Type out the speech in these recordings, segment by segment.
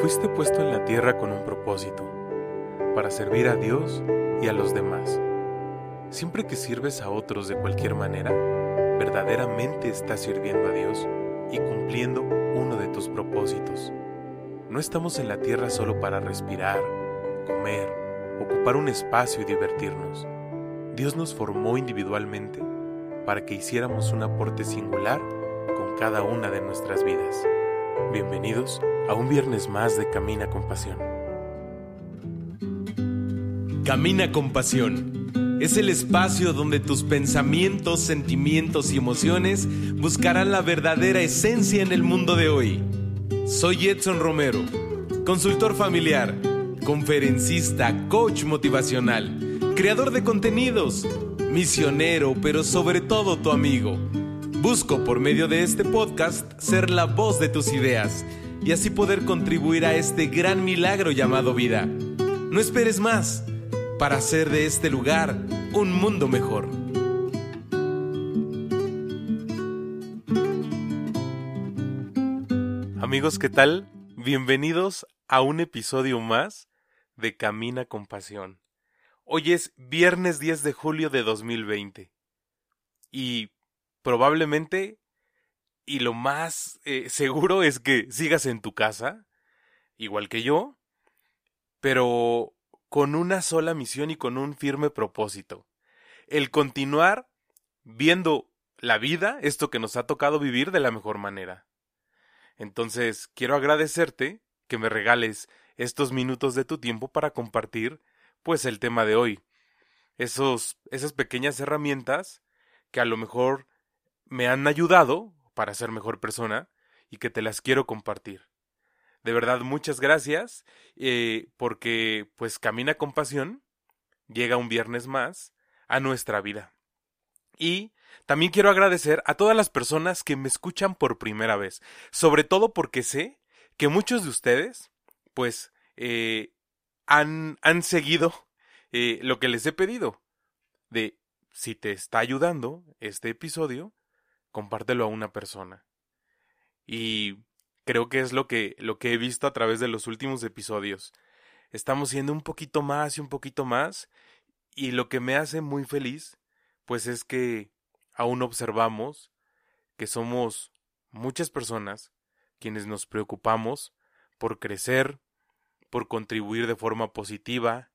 Fuiste puesto en la tierra con un propósito, para servir a Dios y a los demás. Siempre que sirves a otros de cualquier manera, verdaderamente estás sirviendo a Dios y cumpliendo uno de tus propósitos. No estamos en la tierra solo para respirar, comer, ocupar un espacio y divertirnos. Dios nos formó individualmente para que hiciéramos un aporte singular con cada una de nuestras vidas. Bienvenidos a un viernes más de Camina con Pasión. Camina con Pasión. Es el espacio donde tus pensamientos, sentimientos y emociones buscarán la verdadera esencia en el mundo de hoy. Soy Edson Romero, consultor familiar, conferencista, coach motivacional, creador de contenidos, misionero, pero sobre todo tu amigo. Busco por medio de este podcast ser la voz de tus ideas y así poder contribuir a este gran milagro llamado vida. No esperes más para hacer de este lugar un mundo mejor. Amigos, ¿qué tal? Bienvenidos a un episodio más de Camina con Pasión. Hoy es viernes 10 de julio de 2020 y probablemente y lo más eh, seguro es que sigas en tu casa, igual que yo, pero con una sola misión y con un firme propósito. El continuar viendo la vida, esto que nos ha tocado vivir de la mejor manera. Entonces, quiero agradecerte que me regales estos minutos de tu tiempo para compartir, pues, el tema de hoy. Esos, esas pequeñas herramientas que a lo mejor me han ayudado para ser mejor persona y que te las quiero compartir. De verdad, muchas gracias, eh, porque pues Camina con Pasión llega un viernes más a nuestra vida. Y también quiero agradecer a todas las personas que me escuchan por primera vez, sobre todo porque sé que muchos de ustedes, pues, eh, han, han seguido eh, lo que les he pedido, de si te está ayudando este episodio, compártelo a una persona. Y creo que es lo que, lo que he visto a través de los últimos episodios. Estamos siendo un poquito más y un poquito más, y lo que me hace muy feliz, pues es que aún observamos que somos muchas personas quienes nos preocupamos por crecer, por contribuir de forma positiva,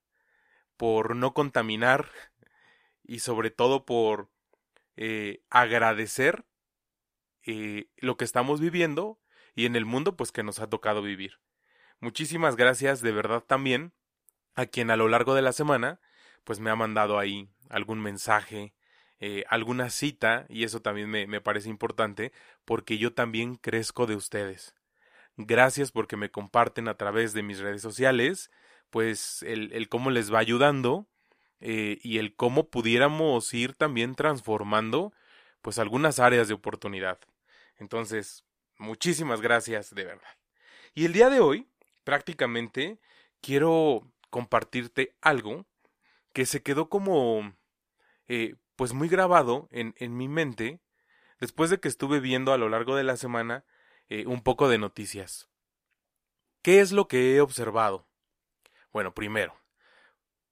por no contaminar y sobre todo por eh, agradecer eh, lo que estamos viviendo y en el mundo pues que nos ha tocado vivir. Muchísimas gracias de verdad también a quien a lo largo de la semana pues me ha mandado ahí algún mensaje, eh, alguna cita y eso también me, me parece importante porque yo también crezco de ustedes. Gracias porque me comparten a través de mis redes sociales pues el, el cómo les va ayudando eh, y el cómo pudiéramos ir también transformando pues algunas áreas de oportunidad. Entonces, muchísimas gracias de verdad. Y el día de hoy, prácticamente, quiero compartirte algo que se quedó como eh, pues muy grabado en, en, mi mente después de que estuve viendo a lo largo de la semana eh, un poco de noticias. ¿Qué es lo que he observado? Bueno, primero,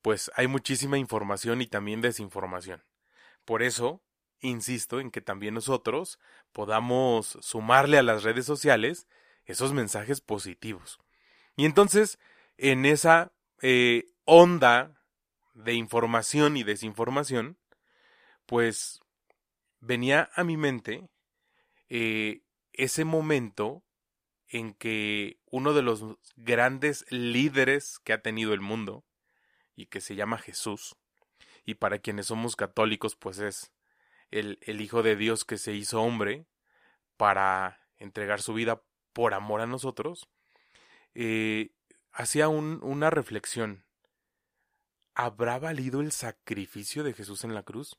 pues hay muchísima información y también desinformación. Por eso, insisto en que también nosotros podamos sumarle a las redes sociales esos mensajes positivos. Y entonces, en esa eh, onda de información y desinformación, pues venía a mi mente eh, ese momento en que uno de los grandes líderes que ha tenido el mundo, y que se llama Jesús. Y para quienes somos católicos, pues es el, el Hijo de Dios que se hizo hombre para entregar su vida por amor a nosotros, eh, hacía un, una reflexión. ¿Habrá valido el sacrificio de Jesús en la cruz?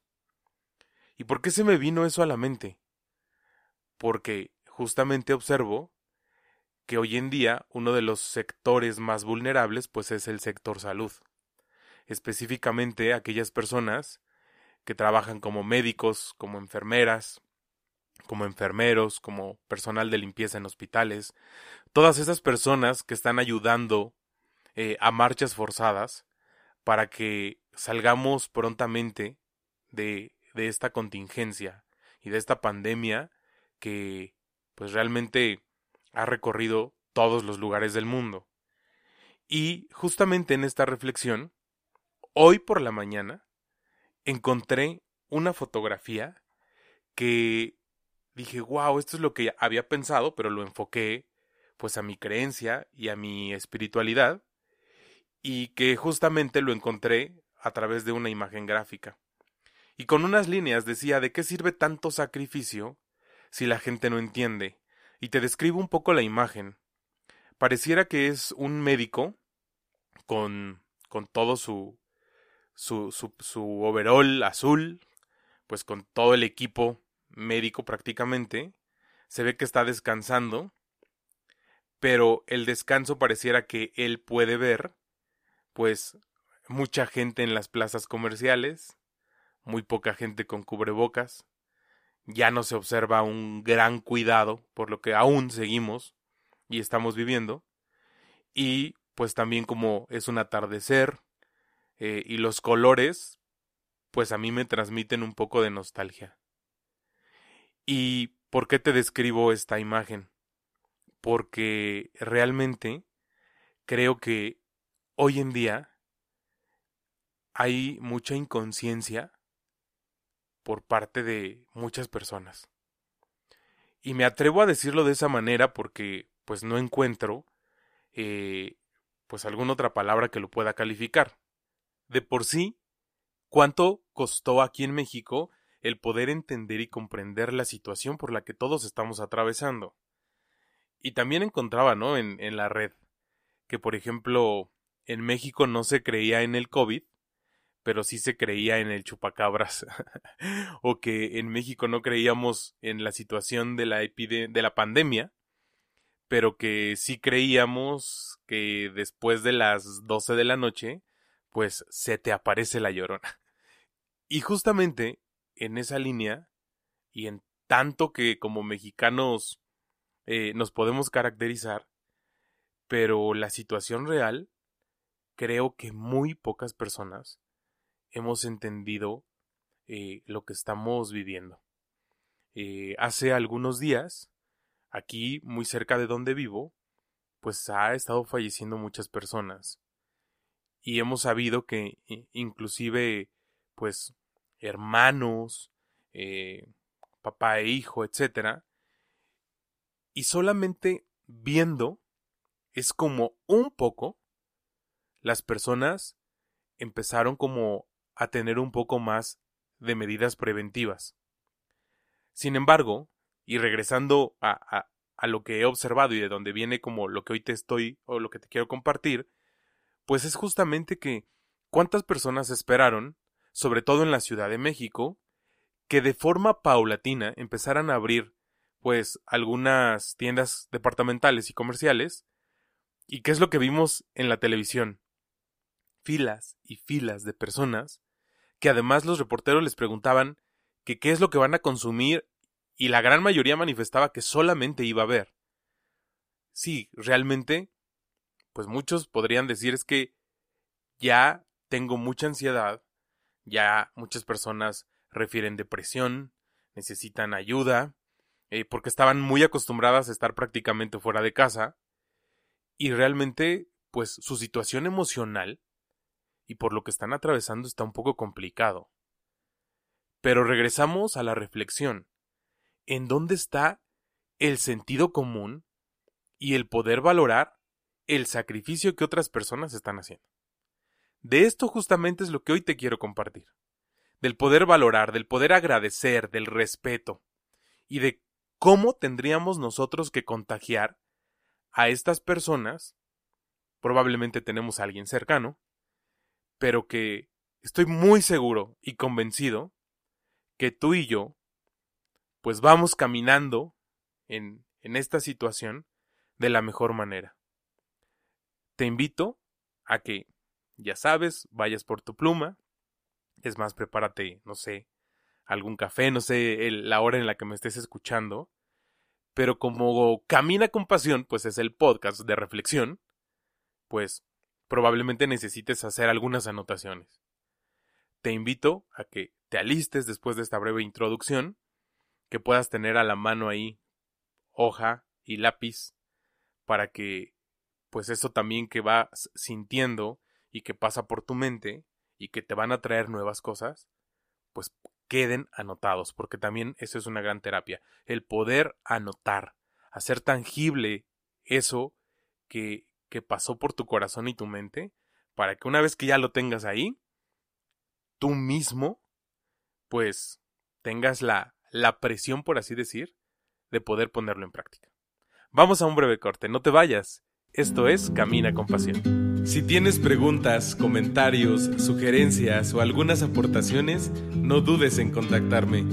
¿Y por qué se me vino eso a la mente? Porque justamente observo que hoy en día uno de los sectores más vulnerables pues es el sector salud específicamente aquellas personas que trabajan como médicos, como enfermeras, como enfermeros, como personal de limpieza en hospitales, todas esas personas que están ayudando eh, a marchas forzadas para que salgamos prontamente de, de esta contingencia y de esta pandemia que pues realmente ha recorrido todos los lugares del mundo. Y justamente en esta reflexión, hoy por la mañana, encontré una fotografía que dije, wow, esto es lo que había pensado, pero lo enfoqué pues a mi creencia y a mi espiritualidad, y que justamente lo encontré a través de una imagen gráfica. Y con unas líneas decía, ¿de qué sirve tanto sacrificio si la gente no entiende? Y te describo un poco la imagen. Pareciera que es un médico con, con todo su, su, su, su overall azul, pues con todo el equipo médico prácticamente, se ve que está descansando, pero el descanso pareciera que él puede ver, pues mucha gente en las plazas comerciales, muy poca gente con cubrebocas, ya no se observa un gran cuidado, por lo que aún seguimos y estamos viviendo, y pues también como es un atardecer eh, y los colores, pues a mí me transmiten un poco de nostalgia. ¿Y por qué te describo esta imagen? Porque realmente creo que hoy en día hay mucha inconsciencia por parte de muchas personas. Y me atrevo a decirlo de esa manera porque pues no encuentro eh, pues alguna otra palabra que lo pueda calificar. De por sí, ¿cuánto costó aquí en México el poder entender y comprender la situación por la que todos estamos atravesando. Y también encontraba, ¿no? En, la red, que por ejemplo, en México no se creía en el COVID, pero sí se creía en el chupacabras. o que en México no creíamos en la situación de la, de la pandemia, pero que sí creíamos que después de las 12 de la noche, pues se te aparece la llorona. Y justamente en esa línea y en tanto que como mexicanos eh, nos podemos caracterizar, pero la situación real, creo que muy pocas personas hemos entendido eh, lo que estamos viviendo. Eh, hace algunos días, aquí muy cerca de donde vivo, pues ha estado falleciendo muchas personas. Y hemos sabido que inclusive, pues, hermanos, eh, papá e hijo, etc. Y solamente viendo es como un poco las personas empezaron como a tener un poco más de medidas preventivas. Sin embargo, y regresando a, a, a, lo que he observado y de donde viene como lo que hoy te estoy o lo que te quiero compartir, pues es justamente que cuántas personas esperaron sobre todo en la Ciudad de México, que de forma paulatina empezaran a abrir pues algunas tiendas departamentales y comerciales. ¿Y qué es lo que vimos en la televisión? Filas y filas de personas que además los reporteros les preguntaban qué es lo que van a consumir y la gran mayoría manifestaba que solamente iba a ver. Sí, realmente, pues muchos podrían decir es que ya tengo mucha ansiedad, ya muchas personas refieren depresión, necesitan ayuda, eh, porque estaban muy acostumbradas a estar prácticamente fuera de casa y realmente pues su situación emocional y por lo que están atravesando está un poco complicado. Pero regresamos a la reflexión. ¿En dónde está el sentido común y el poder valorar el sacrificio que otras personas están haciendo? De esto justamente es lo que hoy te quiero compartir. Del poder valorar, del poder agradecer, del respeto y de cómo tendríamos nosotros que contagiar a estas personas. Probablemente tenemos a alguien cercano, pero que estoy muy seguro y convencido que tú y yo, pues vamos caminando en, en esta situación de la mejor manera. Te invito a que ya sabes, vayas por tu pluma. Es más, prepárate, no sé, algún café, no sé la hora en la que me estés escuchando, pero como Camina con Pasión, pues es el podcast de reflexión, pues probablemente necesites hacer algunas anotaciones. Te invito a que te alistes después de esta breve introducción, que puedas tener a la mano ahí hoja y lápiz para que pues eso también que vas sintiendo y que pasa por tu mente y que te van a traer nuevas cosas, pues queden anotados, porque también eso es una gran terapia, el poder anotar, hacer tangible eso que, que pasó por tu corazón y tu mente, para que una vez que ya lo tengas ahí, tú mismo, pues tengas la, la presión, por así decir, de poder ponerlo en práctica. Vamos a un breve corte, no te vayas. Esto es Camina con Pasión. Si tienes preguntas, comentarios, sugerencias o algunas aportaciones, no dudes en contactarme.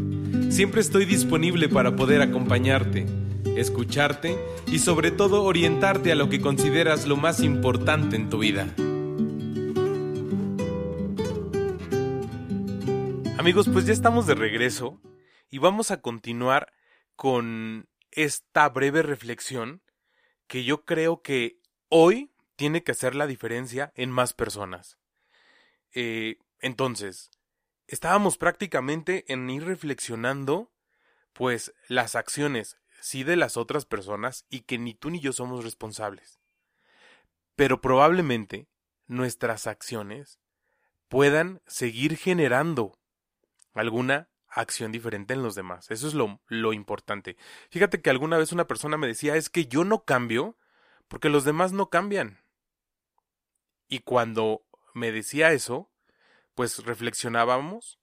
Siempre estoy disponible para poder acompañarte, escucharte y sobre todo orientarte a lo que consideras lo más importante en tu vida. Amigos, pues ya estamos de regreso y vamos a continuar con esta breve reflexión que yo creo que hoy tiene que hacer la diferencia en más personas. Eh, entonces, estábamos prácticamente en ir reflexionando, pues, las acciones, sí, de las otras personas y que ni tú ni yo somos responsables. Pero probablemente nuestras acciones puedan seguir generando alguna acción diferente en los demás. Eso es lo, lo importante. Fíjate que alguna vez una persona me decía, es que yo no cambio porque los demás no cambian. Y cuando me decía eso, pues reflexionábamos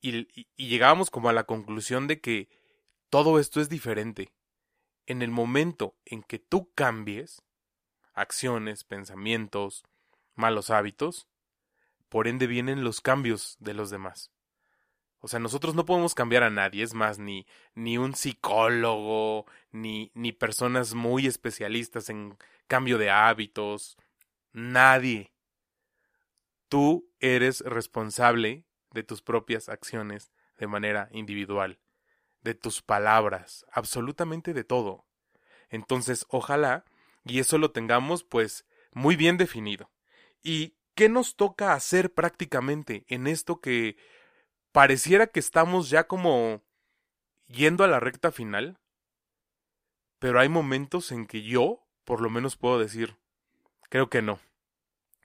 y, y, llegábamos como a la conclusión de que todo esto es diferente. En el momento en que tú cambies acciones, pensamientos, malos hábitos, por ende vienen los cambios de los demás. O sea, nosotros no podemos cambiar a nadie, es más, ni, ni un psicólogo, ni, ni personas muy especialistas en cambio de hábitos, nadie. Tú eres responsable de tus propias acciones de manera individual, de tus palabras, absolutamente de todo. Entonces, ojalá, y eso lo tengamos pues muy bien definido. ¿Y qué nos toca hacer prácticamente en esto que pareciera que estamos ya como yendo a la recta final, pero hay momentos en que yo, por lo menos puedo decir, creo que no,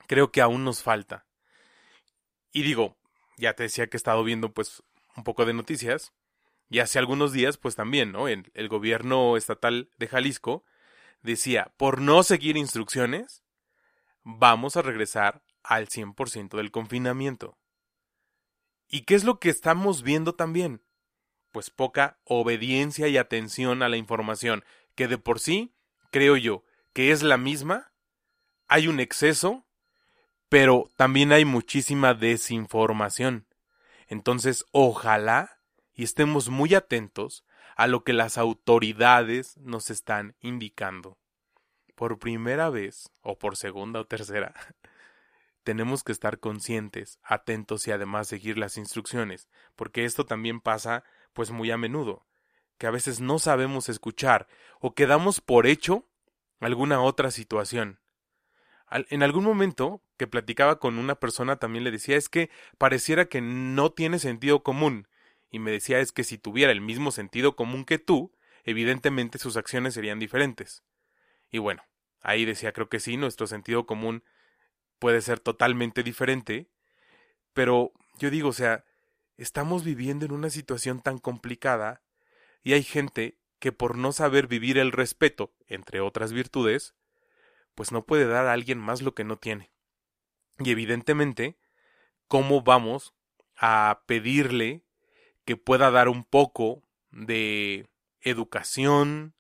creo que aún nos falta. Y digo, ya te decía que he estado viendo pues un poco de noticias, y hace algunos días pues también, ¿no? El, el gobierno estatal de Jalisco decía, por no seguir instrucciones, vamos a regresar al 100% del confinamiento. ¿Y qué es lo que estamos viendo también? Pues poca obediencia y atención a la información, que de por sí, creo yo, que es la misma. Hay un exceso, pero también hay muchísima desinformación. Entonces, ojalá y estemos muy atentos a lo que las autoridades nos están indicando. Por primera vez, o por segunda o tercera, tenemos que estar conscientes, atentos y además seguir las instrucciones, porque esto también pasa pues muy a menudo, que a veces no sabemos escuchar o quedamos por hecho alguna otra situación. En algún momento que platicaba con una persona también le decía es que pareciera que no tiene sentido común, y me decía es que si tuviera el mismo sentido común que tú, evidentemente sus acciones serían diferentes. Y bueno, ahí decía creo que sí, nuestro sentido común puede ser totalmente diferente, pero yo digo, o sea, estamos viviendo en una situación tan complicada y hay gente que por no saber vivir el respeto, entre otras virtudes, pues no puede dar a alguien más lo que no tiene. Y evidentemente, ¿cómo vamos a pedirle que pueda dar un poco de educación,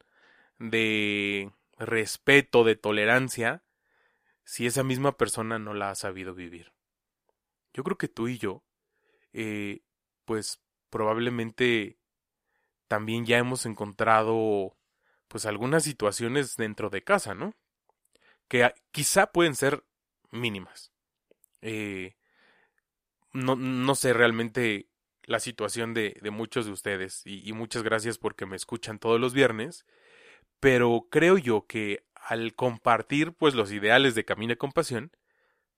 de respeto, de tolerancia, si esa misma persona no la ha sabido vivir. Yo creo que tú y yo, eh, pues probablemente también ya hemos encontrado pues algunas situaciones dentro de casa, ¿no? Que quizá pueden ser mínimas. Eh, no, no sé realmente la situación de, de muchos de ustedes y, y muchas gracias porque me escuchan todos los viernes, pero creo yo que al compartir pues los ideales de Camina con Pasión,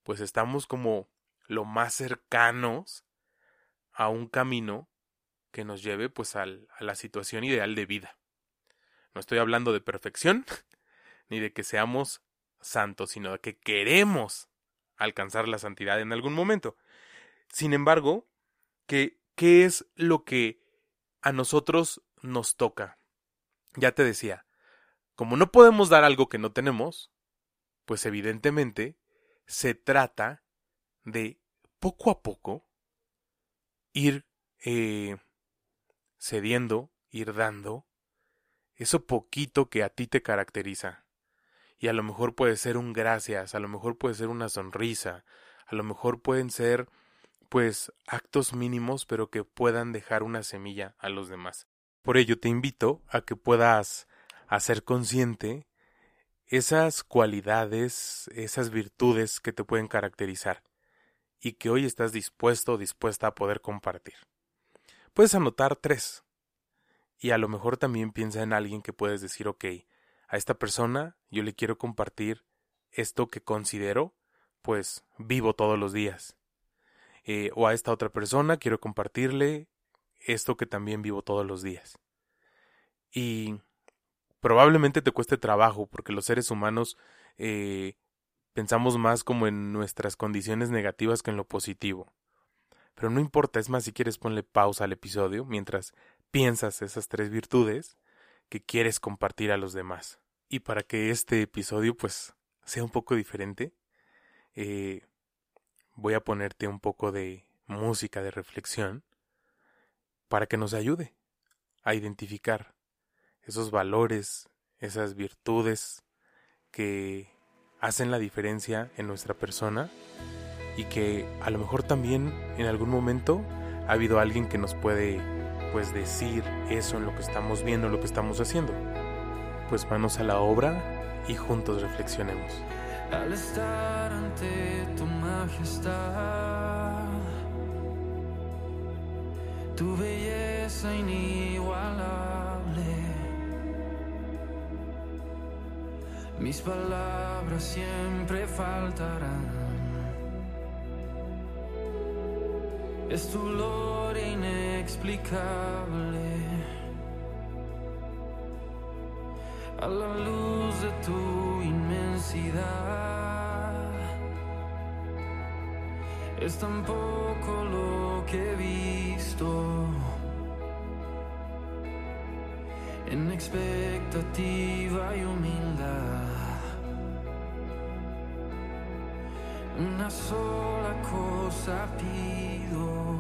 pues estamos como lo más cercanos a un camino que nos lleve pues al, a la situación ideal de vida. No estoy hablando de perfección, ni de que seamos santos, sino de que queremos alcanzar la santidad en algún momento. Sin embargo, ¿qué, qué es lo que a nosotros nos toca? Ya te decía, como no podemos dar algo que no tenemos, pues evidentemente se trata de poco a poco ir eh, cediendo, ir dando eso poquito que a ti te caracteriza. Y a lo mejor puede ser un gracias, a lo mejor puede ser una sonrisa, a lo mejor pueden ser pues actos mínimos pero que puedan dejar una semilla a los demás. Por ello te invito a que puedas hacer consciente esas cualidades, esas virtudes que te pueden caracterizar y que hoy estás dispuesto o dispuesta a poder compartir. Puedes anotar tres. Y a lo mejor también piensa en alguien que puedes decir, ok, a esta persona yo le quiero compartir esto que considero, pues, vivo todos los días. Eh, o a esta otra persona quiero compartirle esto que también vivo todos los días. Y probablemente te cueste trabajo porque los seres humanos eh, pensamos más como en nuestras condiciones negativas que en lo positivo. Pero no importa, es más, si quieres ponle pausa al episodio mientras piensas esas tres virtudes que quieres compartir a los demás. Y para que este episodio pues sea un poco diferente, eh, voy a ponerte un poco de música de reflexión para que nos ayude a identificar esos valores, esas virtudes que hacen la diferencia en nuestra persona y que a lo mejor también en algún momento ha habido alguien que nos puede pues decir eso en lo que estamos viendo, lo que estamos haciendo. Pues manos a la obra y juntos reflexionemos. Al estar ante tu majestad, tu belleza inigualable mis palabras siempre faltarán. Es tu gloria inexplicable. A la luz de tu inmensidad. Es tan poco lo que he visto. En expectativa y humildad. Una sola cosa pido.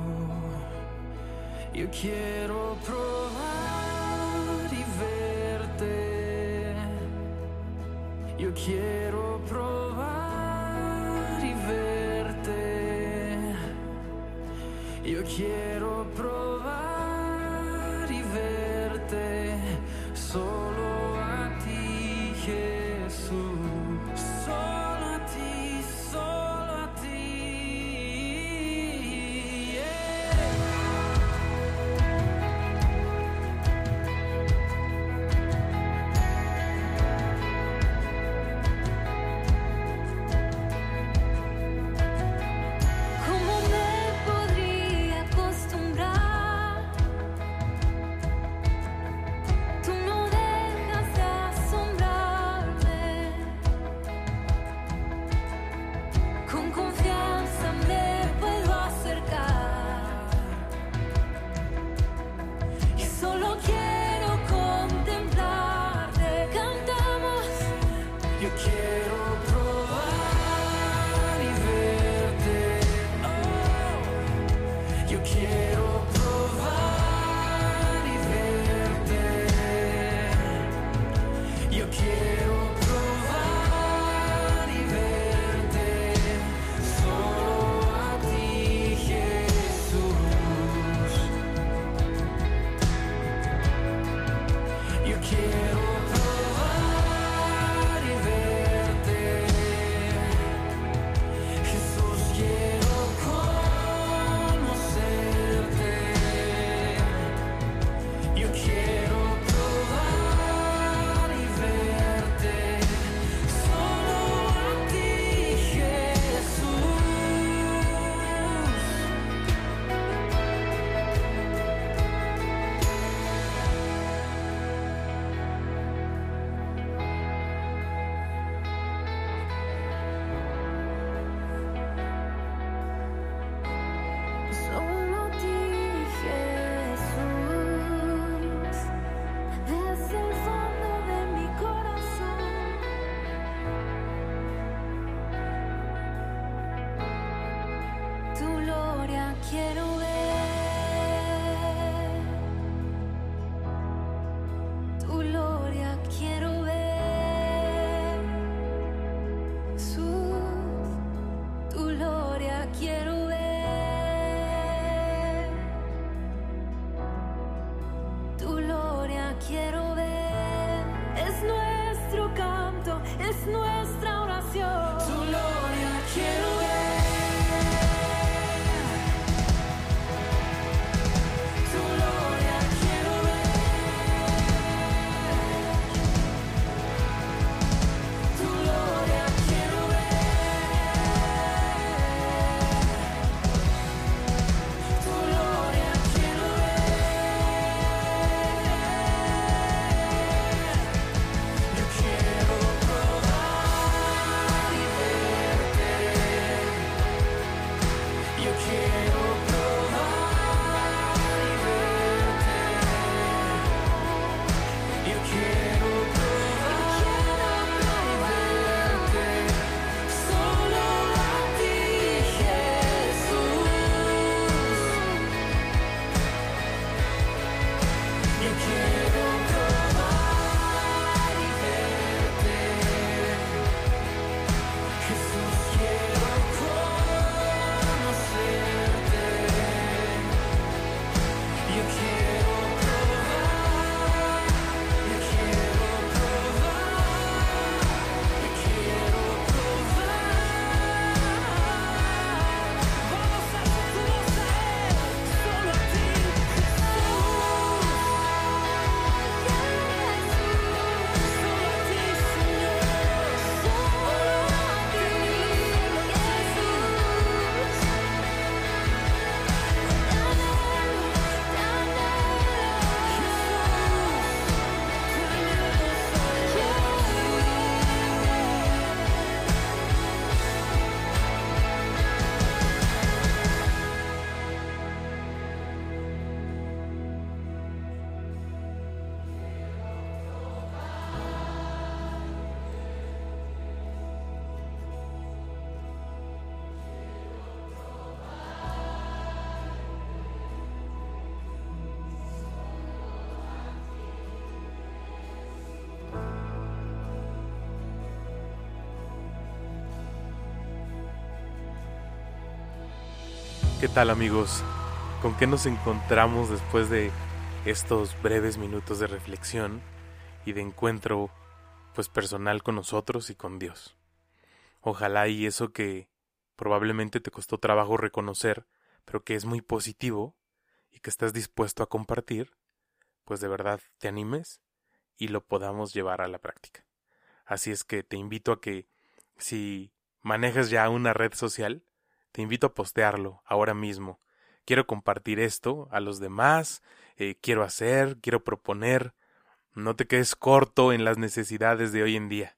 Yo quiero probar y verte. Yo quiero probar y verte. Yo quiero probar Solo ¿Qué tal amigos? ¿Con qué nos encontramos después de estos breves minutos de reflexión y de encuentro pues personal con nosotros y con Dios? Ojalá y eso que probablemente te costó trabajo reconocer, pero que es muy positivo y que estás dispuesto a compartir, pues de verdad te animes y lo podamos llevar a la práctica. Así es que te invito a que si manejas ya una red social, te invito a postearlo ahora mismo. Quiero compartir esto a los demás, eh, quiero hacer, quiero proponer. No te quedes corto en las necesidades de hoy en día.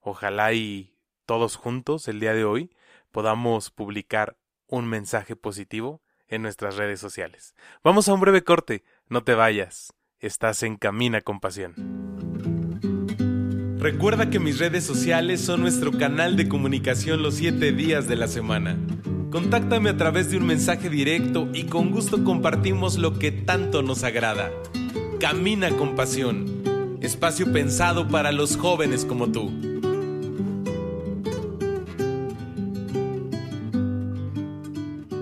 Ojalá y todos juntos el día de hoy podamos publicar un mensaje positivo en nuestras redes sociales. Vamos a un breve corte, no te vayas. Estás en Camina con Pasión. Recuerda que mis redes sociales son nuestro canal de comunicación los 7 días de la semana. Contáctame a través de un mensaje directo y con gusto compartimos lo que tanto nos agrada. Camina con pasión. Espacio pensado para los jóvenes como tú.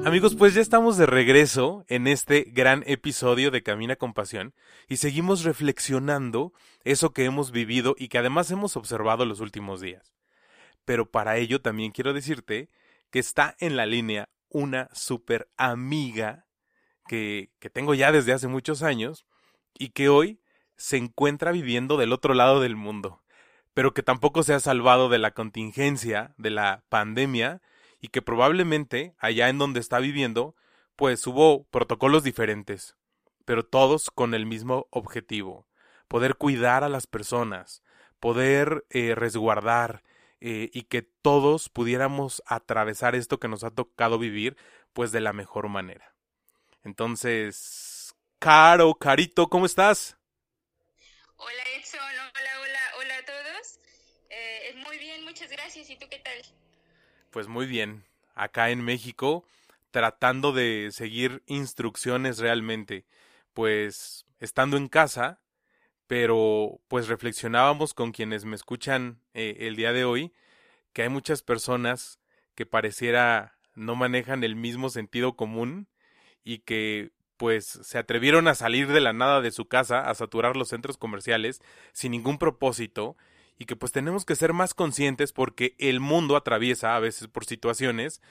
Amigos, pues ya estamos de regreso en este gran episodio de Camina con Pasión y seguimos reflexionando eso que hemos vivido y que además hemos observado los últimos días. Pero para ello también quiero decirte que está en la línea una super amiga que, que tengo ya desde hace muchos años y que hoy se encuentra viviendo del otro lado del mundo, pero que tampoco se ha salvado de la contingencia, de la pandemia, y que probablemente allá en donde está viviendo, pues hubo protocolos diferentes, pero todos con el mismo objetivo, poder cuidar a las personas, poder eh, resguardar eh, y que todos pudiéramos atravesar esto que nos ha tocado vivir, pues de la mejor manera. Entonces, Caro, Carito, ¿cómo estás? Hola Edson, hola, hola, hola a todos. Eh, muy bien, muchas gracias. ¿Y tú qué tal? Pues muy bien, acá en México, tratando de seguir instrucciones realmente, pues estando en casa, pero pues reflexionábamos con quienes me escuchan eh, el día de hoy, que hay muchas personas que pareciera no manejan el mismo sentido común y que pues se atrevieron a salir de la nada de su casa, a saturar los centros comerciales sin ningún propósito y que pues tenemos que ser más conscientes porque el mundo atraviesa a veces por situaciones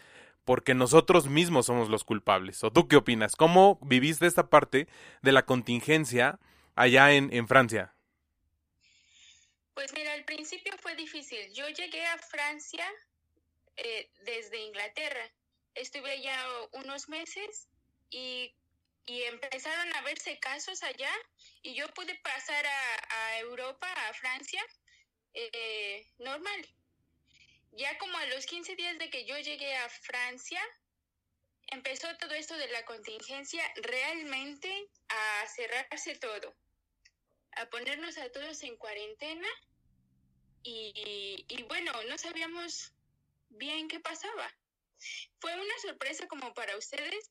porque nosotros mismos somos los culpables. ¿O tú qué opinas? ¿Cómo viviste esta parte de la contingencia allá en, en Francia? Pues mira, al principio fue difícil. Yo llegué a Francia eh, desde Inglaterra. Estuve allá unos meses y, y empezaron a verse casos allá y yo pude pasar a, a Europa, a Francia, eh, normal. Ya como a los 15 días de que yo llegué a Francia, empezó todo esto de la contingencia realmente a cerrarse todo, a ponernos a todos en cuarentena y, y bueno, no sabíamos bien qué pasaba. Fue una sorpresa como para ustedes,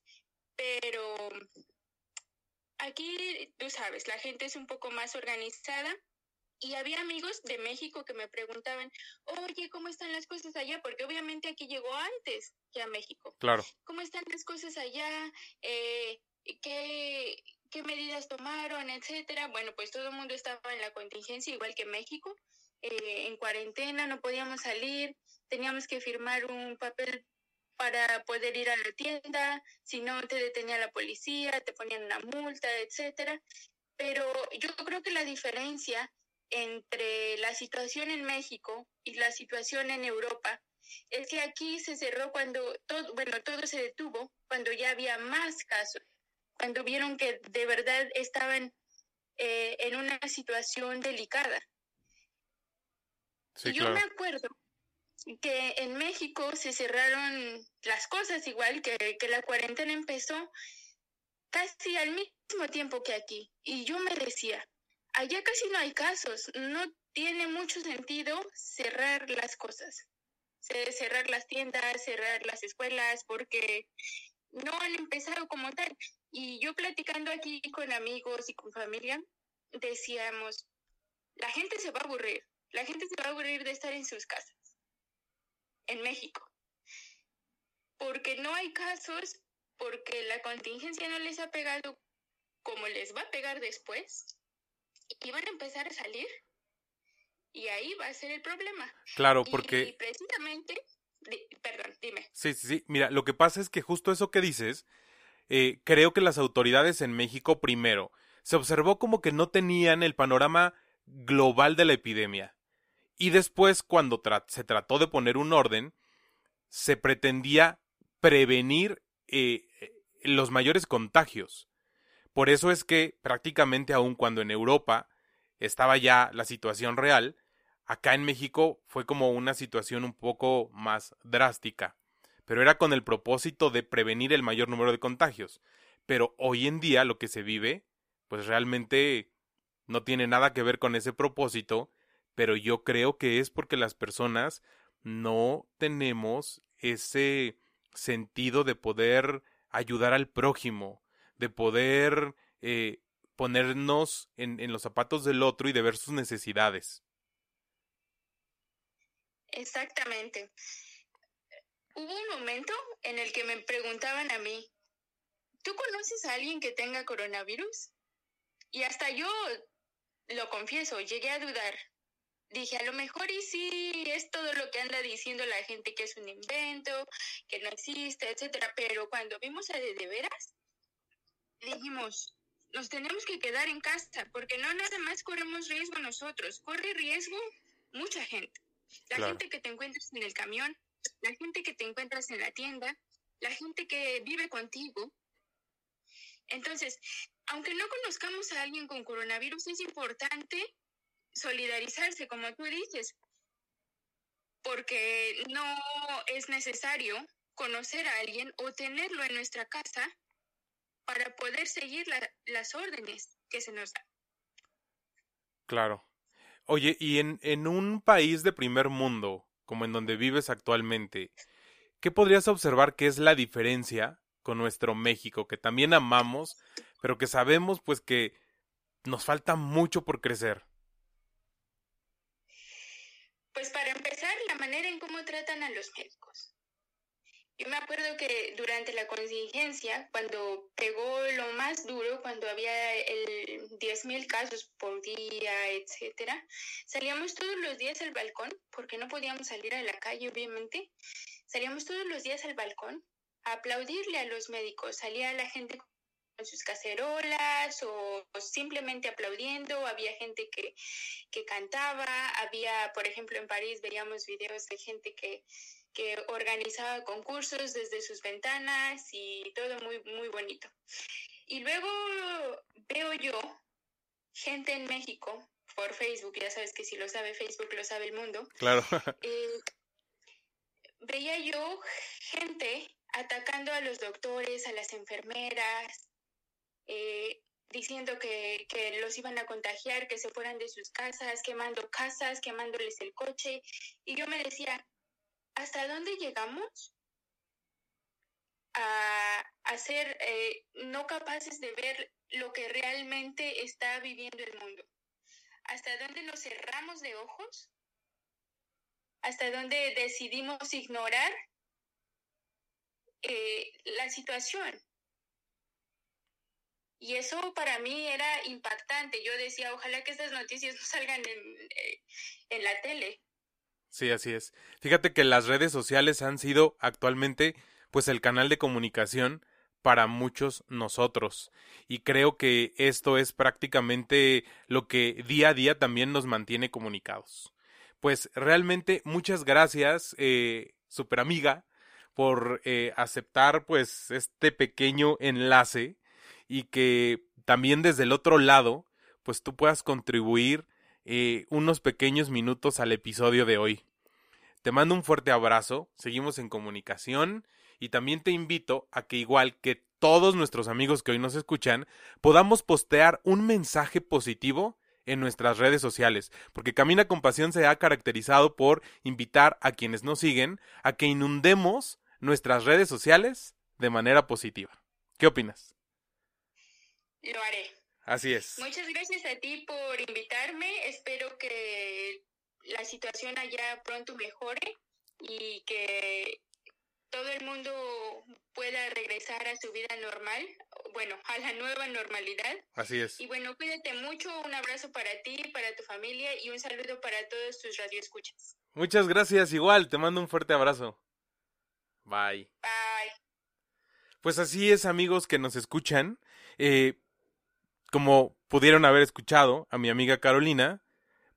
pero aquí, tú sabes, la gente es un poco más organizada y había amigos de México que me preguntaban, oye, ¿cómo están las cosas allá? Porque obviamente aquí llegó antes que a México. Claro. ¿Cómo están las cosas allá? Eh, ¿qué, ¿Qué medidas tomaron? Etcétera. Bueno, pues todo el mundo estaba en la contingencia, igual que México, eh, en cuarentena, no podíamos salir, teníamos que firmar un papel para poder ir a la tienda, si no te detenía la policía, te ponían una multa, etcétera. Pero yo creo que la diferencia entre la situación en México y la situación en Europa es que aquí se cerró cuando todo, bueno, todo se detuvo cuando ya había más casos, cuando vieron que de verdad estaban eh, en una situación delicada. Sí, y yo claro. me acuerdo que en México se cerraron las cosas igual, que, que la cuarentena empezó casi al mismo tiempo que aquí. Y yo me decía, allá casi no hay casos, no tiene mucho sentido cerrar las cosas, Ce- cerrar las tiendas, cerrar las escuelas, porque no han empezado como tal. Y yo platicando aquí con amigos y con familia, decíamos, la gente se va a aburrir, la gente se va a aburrir de estar en sus casas, en México, porque no hay casos porque la contingencia no les ha pegado como les va a pegar después y van a empezar a salir y ahí va a ser el problema. Claro, porque... y precisamente, di- perdón, dime. Sí, sí, sí. Mira, lo que pasa es que justo eso que dices, eh, creo que las autoridades en México primero se observó como que no tenían el panorama global de la epidemia. Y después, cuando tra- se trató de poner un orden, se pretendía prevenir eh, eh, los mayores contagios. Por eso es que prácticamente aun cuando en Europa estaba ya la situación real, acá en México fue como una situación un poco más drástica, pero era con el propósito de prevenir el mayor número de contagios. Pero hoy en día lo que se vive, pues realmente no tiene nada que ver con ese propósito, pero yo creo que es porque las personas no tenemos ese sentido de poder ayudar al prójimo, de poder eh, ponernos en, en los zapatos del otro y de ver sus necesidades. Exactamente. Hubo un momento en el que me preguntaban a mí, ¿tú conoces a alguien que tenga coronavirus? Y hasta yo, lo confieso, llegué a dudar. Dije, a lo mejor y sí es todo lo que anda diciendo la gente que es un invento, que no existe, etcétera. Pero cuando vimos a de, de veras, dijimos, nos tenemos que quedar en casa, porque no nada más corremos riesgo nosotros, corre riesgo mucha gente. La Claro. gente que te encuentras en el camión, la gente que te encuentras en la tienda, la gente que vive contigo. Entonces, aunque no conozcamos a alguien con coronavirus, es importante solidarizarse, como tú dices, porque no es necesario conocer a alguien o tenerlo en nuestra casa para poder seguir la- las órdenes que se nos dan. Claro. Oye, y en, en un país de primer mundo, como en donde vives actualmente, ¿qué podrías observar que es la diferencia con nuestro México, que también amamos, pero que sabemos pues que nos falta mucho por crecer? Pues para empezar, la manera en cómo tratan a los médicos. Yo me acuerdo que durante la contingencia, cuando pegó lo más duro, cuando había el 10.000 casos por día, etcétera, salíamos todos los días al balcón, porque no podíamos salir a la calle, obviamente. Salíamos todos los días al balcón a aplaudirle a los médicos. Salía la gente con sus cacerolas o, o simplemente aplaudiendo. Había gente que que cantaba, había, por ejemplo, en París veíamos videos de gente que, que organizaba concursos desde sus ventanas y todo muy, muy bonito. Y luego veo yo gente en México por Facebook, ya sabes que si lo sabe Facebook, lo sabe el mundo, Claro. eh, veía yo gente atacando a los doctores, a las enfermeras, eh, diciendo que, que los iban a contagiar, que se fueran de sus casas, quemando casas, quemándoles el coche. Y yo me decía, ¿hasta dónde llegamos? A, ser eh, no capaces de ver lo que realmente está viviendo el mundo. ¿Hasta dónde nos cerramos de ojos? ¿Hasta dónde decidimos ignorar eh, la situación? Y eso para mí era impactante. Yo decía, ojalá que estas noticias no salgan en, eh, en la tele. Sí, así es. Fíjate que las redes sociales han sido actualmente pues el canal de comunicación para muchos nosotros. Y creo que esto es prácticamente lo que día a día también nos mantiene comunicados. Pues realmente muchas gracias, eh, super amiga, por eh, aceptar pues este pequeño enlace y que también desde el otro lado pues tú puedas contribuir eh, unos pequeños minutos al episodio de hoy. Te mando un fuerte abrazo, seguimos en comunicación y también te invito a que igual que todos nuestros amigos que hoy nos escuchan, podamos postear un mensaje positivo en nuestras redes sociales, porque Camina con Pasión se ha caracterizado por invitar a quienes nos siguen a que inundemos nuestras redes sociales de manera positiva. ¿Qué opinas? Lo haré. Así es. Muchas gracias a ti por invitarme. Espero que la situación allá pronto mejore y que todo el mundo pueda regresar a su vida normal, bueno, a la nueva normalidad. Así es. Y bueno, cuídate mucho, un abrazo para ti, para tu familia y un saludo para todos tus radioescuchas. Muchas gracias, igual, te mando un fuerte abrazo. Bye. Bye. Pues así es, amigos que nos escuchan. Eh, como pudieron haber escuchado a mi amiga Carolina,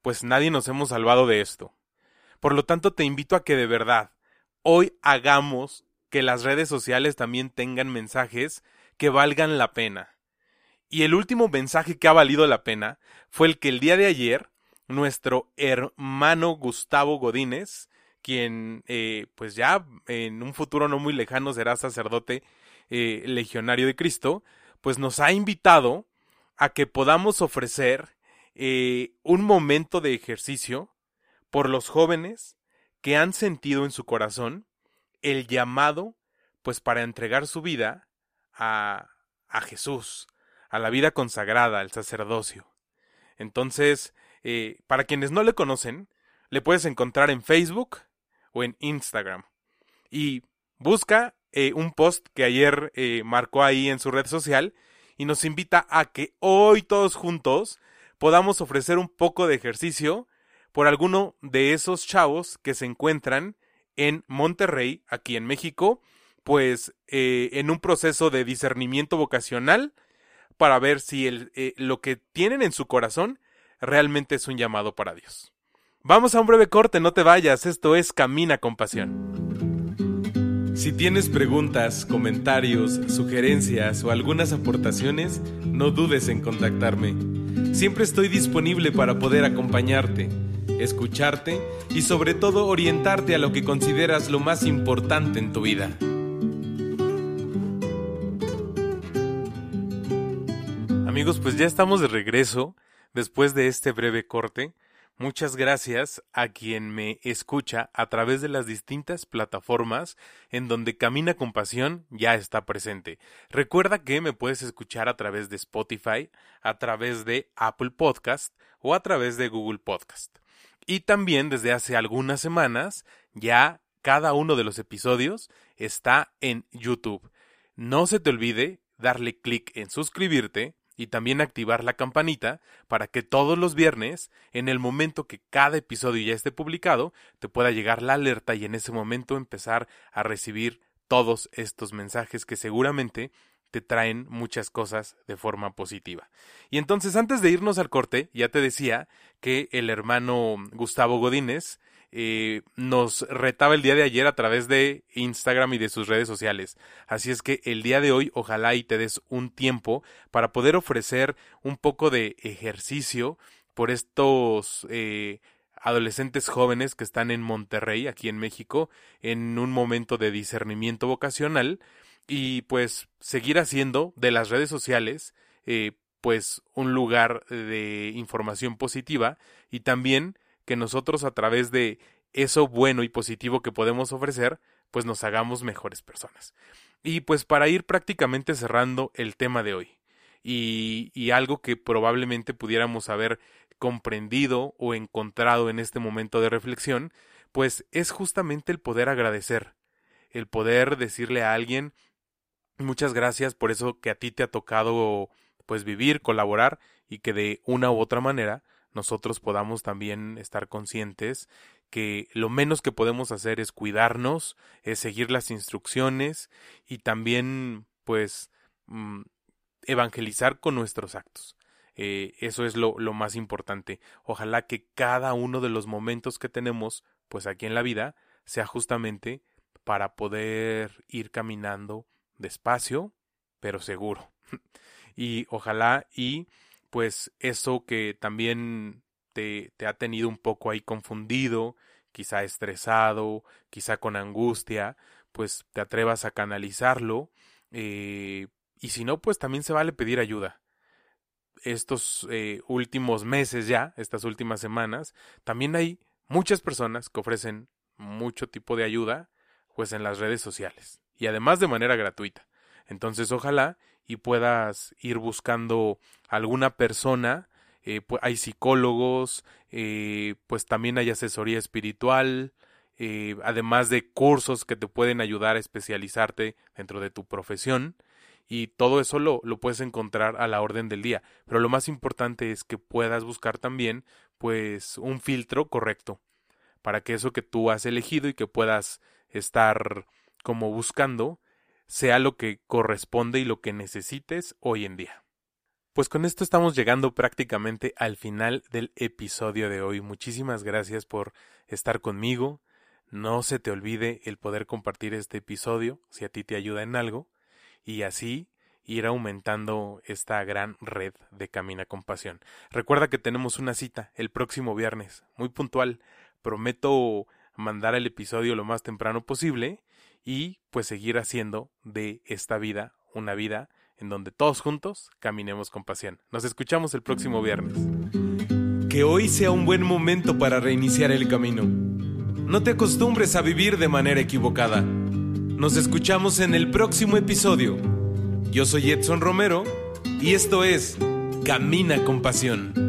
pues nadie nos hemos salvado de esto. Por lo tanto, te invito a que de verdad hoy hagamos que las redes sociales también tengan mensajes que valgan la pena. Y el último mensaje que ha valido la pena fue el que el día de ayer nuestro hermano Gustavo Godínez, quien eh, pues ya en un futuro no muy lejano será sacerdote eh, legionario de Cristo, pues nos ha invitado a que podamos ofrecer eh, un momento de ejercicio por los jóvenes que han sentido en su corazón el llamado pues para entregar su vida a, a Jesús, a la vida consagrada, al sacerdocio. Entonces, eh, para quienes no le conocen, le puedes encontrar en Facebook o en Instagram. Y busca eh, un post que ayer marcó ahí en su red social y nos invita a que hoy todos juntos podamos ofrecer un poco de ejercicio por alguno de esos chavos que se encuentran en Monterrey, aquí en México, pues eh, en un proceso de discernimiento vocacional para ver si el, eh, lo que tienen en su corazón realmente es un llamado para Dios. Vamos a un breve corte, no te vayas, esto es Camina con Pasión. Si tienes preguntas, comentarios, sugerencias o algunas aportaciones, no dudes en contactarme. Siempre estoy disponible para poder acompañarte, escucharte y sobre todo orientarte a lo que consideras lo más importante en tu vida. Amigos, pues ya estamos de regreso después de este breve corte. Muchas gracias a quien me escucha a través de las distintas plataformas en donde Camina con Pasión ya está presente. Recuerda que me puedes escuchar a través de Spotify, a través de Apple Podcast o a través de Google Podcast. Y también desde hace algunas semanas ya cada uno de los episodios está en YouTube. No se te olvide darle clic en suscribirte y también activar la campanita para que todos los viernes, en el momento que cada episodio ya esté publicado, te pueda llegar la alerta y en ese momento empezar a recibir todos estos mensajes que seguramente te traen muchas cosas de forma positiva. Y entonces, antes de irnos al corte, ya te decía que el hermano Gustavo Godínez eh, nos retaba el día de ayer a través de Instagram y de sus redes sociales. Así es que el día de hoy ojalá y te des un tiempo para poder ofrecer un poco de ejercicio por estos eh, adolescentes jóvenes que están en Monterrey, aquí en México, en un momento de discernimiento vocacional y pues seguir haciendo de las redes sociales eh, pues un lugar de información positiva y también que nosotros a través de eso bueno y positivo que podemos ofrecer, pues nos hagamos mejores personas. Y pues para ir prácticamente cerrando el tema de hoy, y, algo que probablemente pudiéramos haber comprendido o encontrado en este momento de reflexión, pues es justamente el poder agradecer, el poder decirle a alguien muchas gracias por eso que a ti te ha tocado pues vivir, colaborar y que de una u otra manera nosotros podamos también estar conscientes que lo menos que podemos hacer es cuidarnos, es seguir las instrucciones y también pues mm, evangelizar con nuestros actos. Eh, eso es lo, lo más importante. Ojalá que cada uno de los momentos que tenemos pues aquí en la vida sea justamente para poder ir caminando despacio, pero seguro. y ojalá y pues eso que también te, te ha tenido un poco ahí confundido, quizá estresado, quizá con angustia, pues te atrevas a canalizarlo. Eh, y si no, pues también se vale pedir ayuda. Estos eh, últimos meses ya, estas últimas semanas, también hay muchas personas que ofrecen mucho tipo de ayuda, pues en las redes sociales. Y además de manera gratuita. Entonces, ojalá y puedas ir buscando alguna persona. Eh, hay psicólogos, eh, pues también hay asesoría espiritual, eh, además de cursos que te pueden ayudar a especializarte dentro de tu profesión. Y todo eso lo, lo puedes encontrar a la orden del día. Pero lo más importante es que puedas buscar también, pues, un filtro correcto para que eso que tú has elegido y que puedas estar como buscando sea lo que corresponde y lo que necesites hoy en día. Pues con esto estamos llegando prácticamente al final del episodio de hoy. Muchísimas gracias por estar conmigo. No se te olvide el poder compartir este episodio si a ti te ayuda en algo y así ir aumentando esta gran red de Camina con Pasión. Recuerda que tenemos una cita el próximo viernes, muy puntual. Prometo mandar el episodio lo más temprano posible y pues seguir haciendo de esta vida una vida en donde todos juntos caminemos con pasión. Nos escuchamos el próximo viernes. Que hoy sea un buen momento para reiniciar el camino. No te acostumbres a vivir de manera equivocada. Nos escuchamos en el próximo episodio. Yo soy Edson Romero y esto es Camina con Pasión.